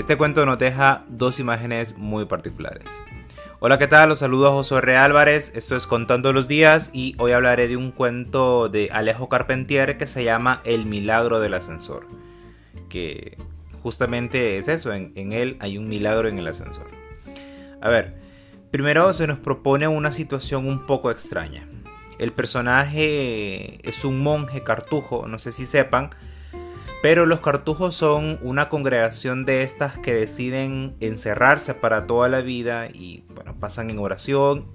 Este cuento nos deja dos imágenes muy particulares. Hola, ¿qué tal? Los saludos José R. Álvarez, esto es Contando los Días y hoy hablaré de un cuento de Alejo Carpentier que se llama El Milagro del Ascensor. Que justamente es eso, en, en él hay un milagro en el ascensor. A ver, primero se nos propone una situación un poco extraña. El personaje es un monje cartujo, no sé si sepan, pero los cartujos son una congregación de estas que deciden encerrarse para toda la vida y bueno, pasan en oración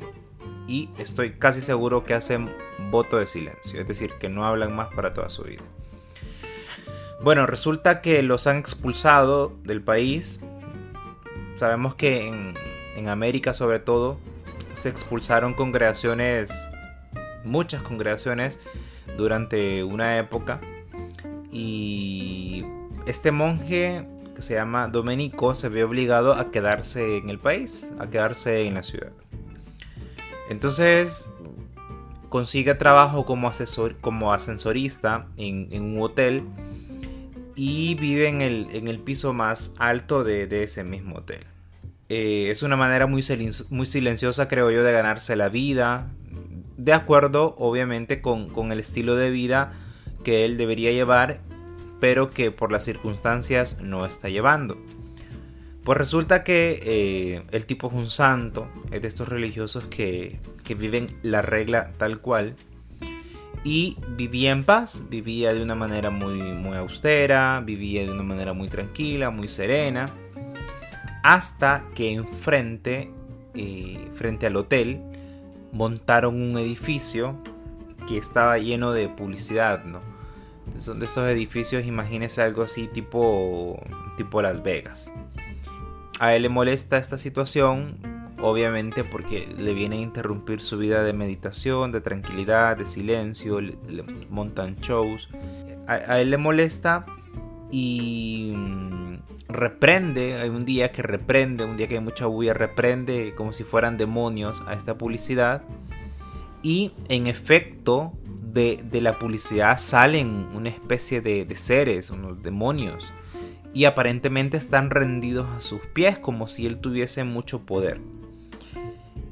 y estoy casi seguro que hacen voto de silencio, es decir, que no hablan más para toda su vida. Bueno, resulta que los han expulsado del país. Sabemos que en, en América sobre todo se expulsaron congregaciones, muchas congregaciones, durante una época y este monje que se llama Domenico se ve obligado a quedarse en el país, a quedarse en la ciudad. Entonces consigue trabajo como, asesor, como ascensorista en, un hotel y vive en el, piso más alto de, ese mismo hotel. Eh, es una manera muy, muy silenciosa, creo yo, de ganarse la vida, de acuerdo obviamente con, con el estilo de vida que él debería llevar, pero que por las circunstancias no está llevando. Pues resulta que eh, el tipo es un santo, es de estos religiosos que, que viven la regla tal cual. Y vivía en paz, vivía de una manera muy, muy austera, vivía de una manera muy tranquila, muy serena. Hasta que enfrente, eh, frente al hotel, montaron un edificio que estaba lleno de publicidad, ¿no? Son de estos edificios, imagínese algo así tipo, tipo Las Vegas. A él le molesta esta situación, obviamente porque le viene a interrumpir su vida de meditación, de tranquilidad, de silencio, le, montan shows. A, él le molesta y mm, reprende, hay un día que reprende, un día que hay mucha bulla, reprende como si fueran demonios a esta publicidad. Y en efecto, de, la publicidad salen una especie de, seres, unos demonios, y aparentemente están rendidos a sus pies como si él tuviese mucho poder.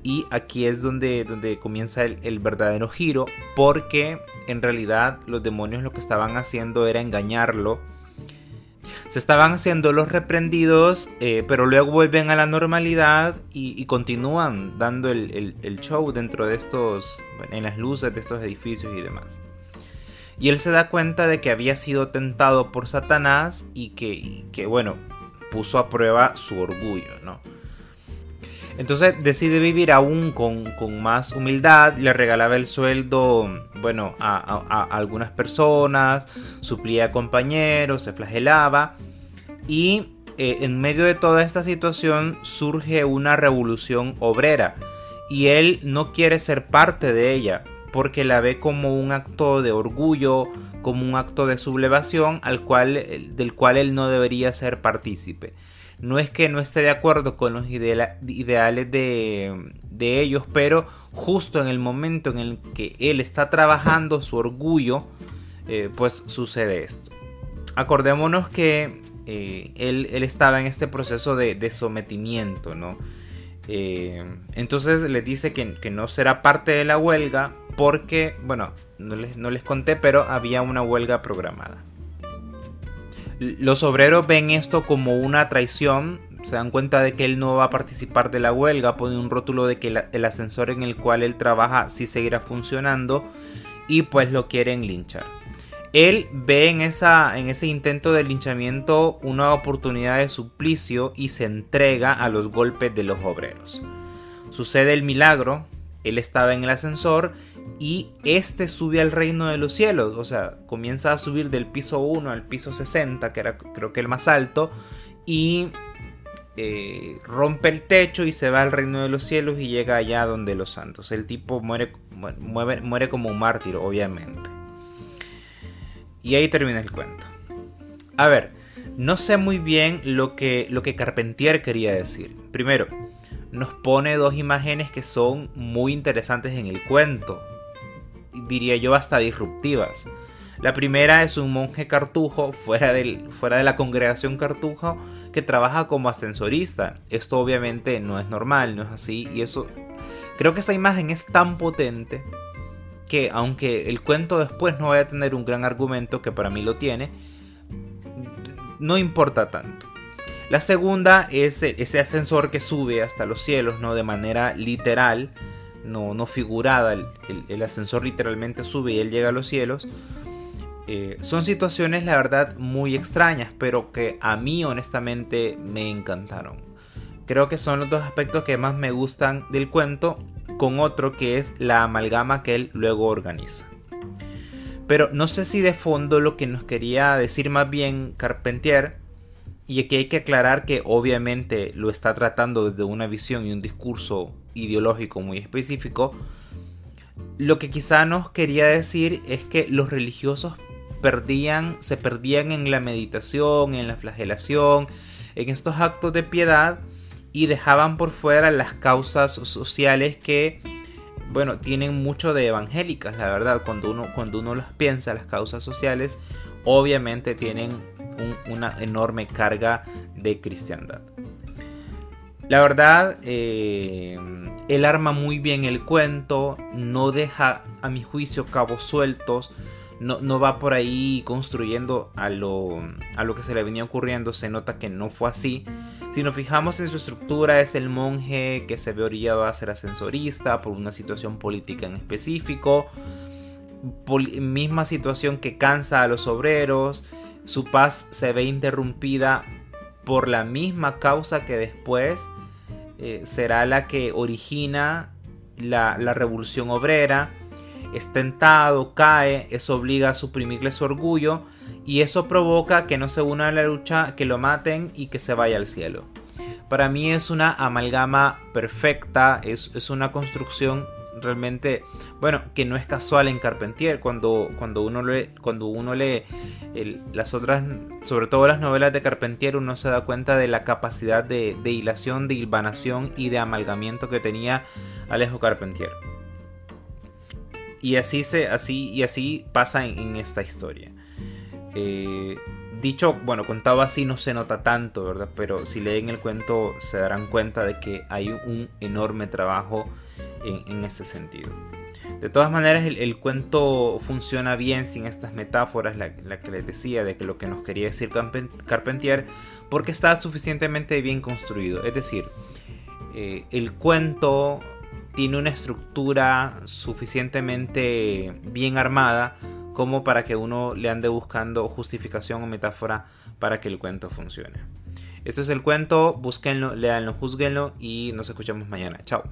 Y aquí es donde, donde comienza el, verdadero giro, porque en realidad los demonios lo que estaban haciendo era engañarlo. Se estaban haciendo los reprendidos, eh, pero luego vuelven a la normalidad y, continúan dando el, show dentro de estos, en las luces de estos edificios y demás. Y él se da cuenta de que había sido tentado por Satanás y que, que bueno, puso a prueba su orgullo, ¿no? Entonces decide vivir aún con, con, más humildad, le regalaba el sueldo, bueno, a, algunas personas, suplía a compañeros, se flagelaba y eh, en medio de toda esta situación surge una revolución obrera y él no quiere ser parte de ella porque la ve como un acto de orgullo, como un acto de sublevación al cual, del cual él no debería ser partícipe. No es que no esté de acuerdo con los ideales de, ellos, pero justo en el momento en el que él está trabajando su orgullo, eh, pues sucede esto. Acordémonos que eh, él, estaba en este proceso de, sometimiento, ¿no? Eh, entonces le dice que, no será parte de la huelga porque, bueno, no les, no les conté, pero había una huelga programada. Los obreros ven esto como una traición, se dan cuenta de que él no va a participar de la huelga, pone un rótulo de que el ascensor en el cual él trabaja sí seguirá funcionando y pues lo quieren linchar. Él ve en, esa, en ese intento de linchamiento una oportunidad de suplicio y se entrega a los golpes de los obreros. Sucede el milagro, él estaba en el ascensor y este sube al reino de los cielos, o sea, comienza a subir del piso 1 al piso 60, que era creo que el más alto, y eh, rompe el techo y se va al reino de los cielos y llega allá donde los santos. El tipo muere, muere, muere como un mártir, obviamente. Y ahí termina el cuento. A ver, no sé muy bien lo que, lo que Carpentier quería decir. Primero, nos pone dos imágenes que son muy interesantes en el cuento. Diría yo hasta disruptivas. La primera es un monje cartujo fuera, del, fuera de la congregación cartujo que trabaja como ascensorista. Esto obviamente no es normal, no es así. Y eso, creo que esa imagen es tan potente que aunque el cuento después no vaya a tener un gran argumento, que para mí lo tiene, no importa tanto. La segunda es ese ascensor que sube hasta los cielos, ¿no? De manera literal, no, no figurada. el ascensor literalmente sube y él llega a los cielos. Eh, son situaciones, la verdad, muy extrañas, pero que a mí honestamente me encantaron. Creo que son los dos aspectos que más me gustan del cuento, con otro que es la amalgama que él luego organiza. Pero no sé si de fondo lo que nos quería decir más bien Carpentier, y aquí hay que aclarar que obviamente lo está tratando desde una visión y un discurso ideológico muy específico, lo que quizá nos quería decir es que los religiosos perdían, se perdían en la meditación, en la flagelación, en estos actos de piedad y dejaban por fuera las causas sociales que, bueno, tienen mucho de evangélicas, la verdad, cuando uno, cuando uno las piensa, las causas sociales, obviamente tienen una enorme carga de cristiandad. La verdad, eh, él arma muy bien el cuento, no deja a mi juicio cabos sueltos, no, va por ahí construyendo a lo, a lo que se le venía ocurriendo, se nota que no fue así. Si nos fijamos en su estructura, es el monje que se ve orillado a ser ascensorista por una situación política en específico. misma situación que cansa a los obreros. Su paz se ve interrumpida por la misma causa que después eh, será la que origina la, revolución obrera es tentado, cae, eso obliga a suprimirle su orgullo y eso provoca que no se una a la lucha, que lo maten y que se vaya al cielo. Para mí es una amalgama perfecta, es, una construcción realmente, bueno, que no es casual en Carpentier. Cuando, cuando uno lee, cuando uno lee las otras, sobre todo las novelas de Carpentier, uno se da cuenta de la capacidad de, de hilación, de hilvanación y de amalgamiento que tenía Alejo Carpentier. Y así, se, así, y así pasa en, esta historia. Eh, dicho, bueno, contado así no se nota tanto, ¿verdad? Pero si leen el cuento se darán cuenta de que hay un enorme trabajo en, en ese sentido. De todas maneras, el, cuento funciona bien sin estas metáforas, la, que les decía de que lo que nos quería decir Carpentier, porque está suficientemente bien construido. Es decir, eh, el cuento tiene una estructura suficientemente bien armada como para que uno le ande buscando justificación o metáfora para que el cuento funcione. Esto es el cuento, búsquenlo, leanlo, juzguenlo y nos escuchamos mañana. Chao.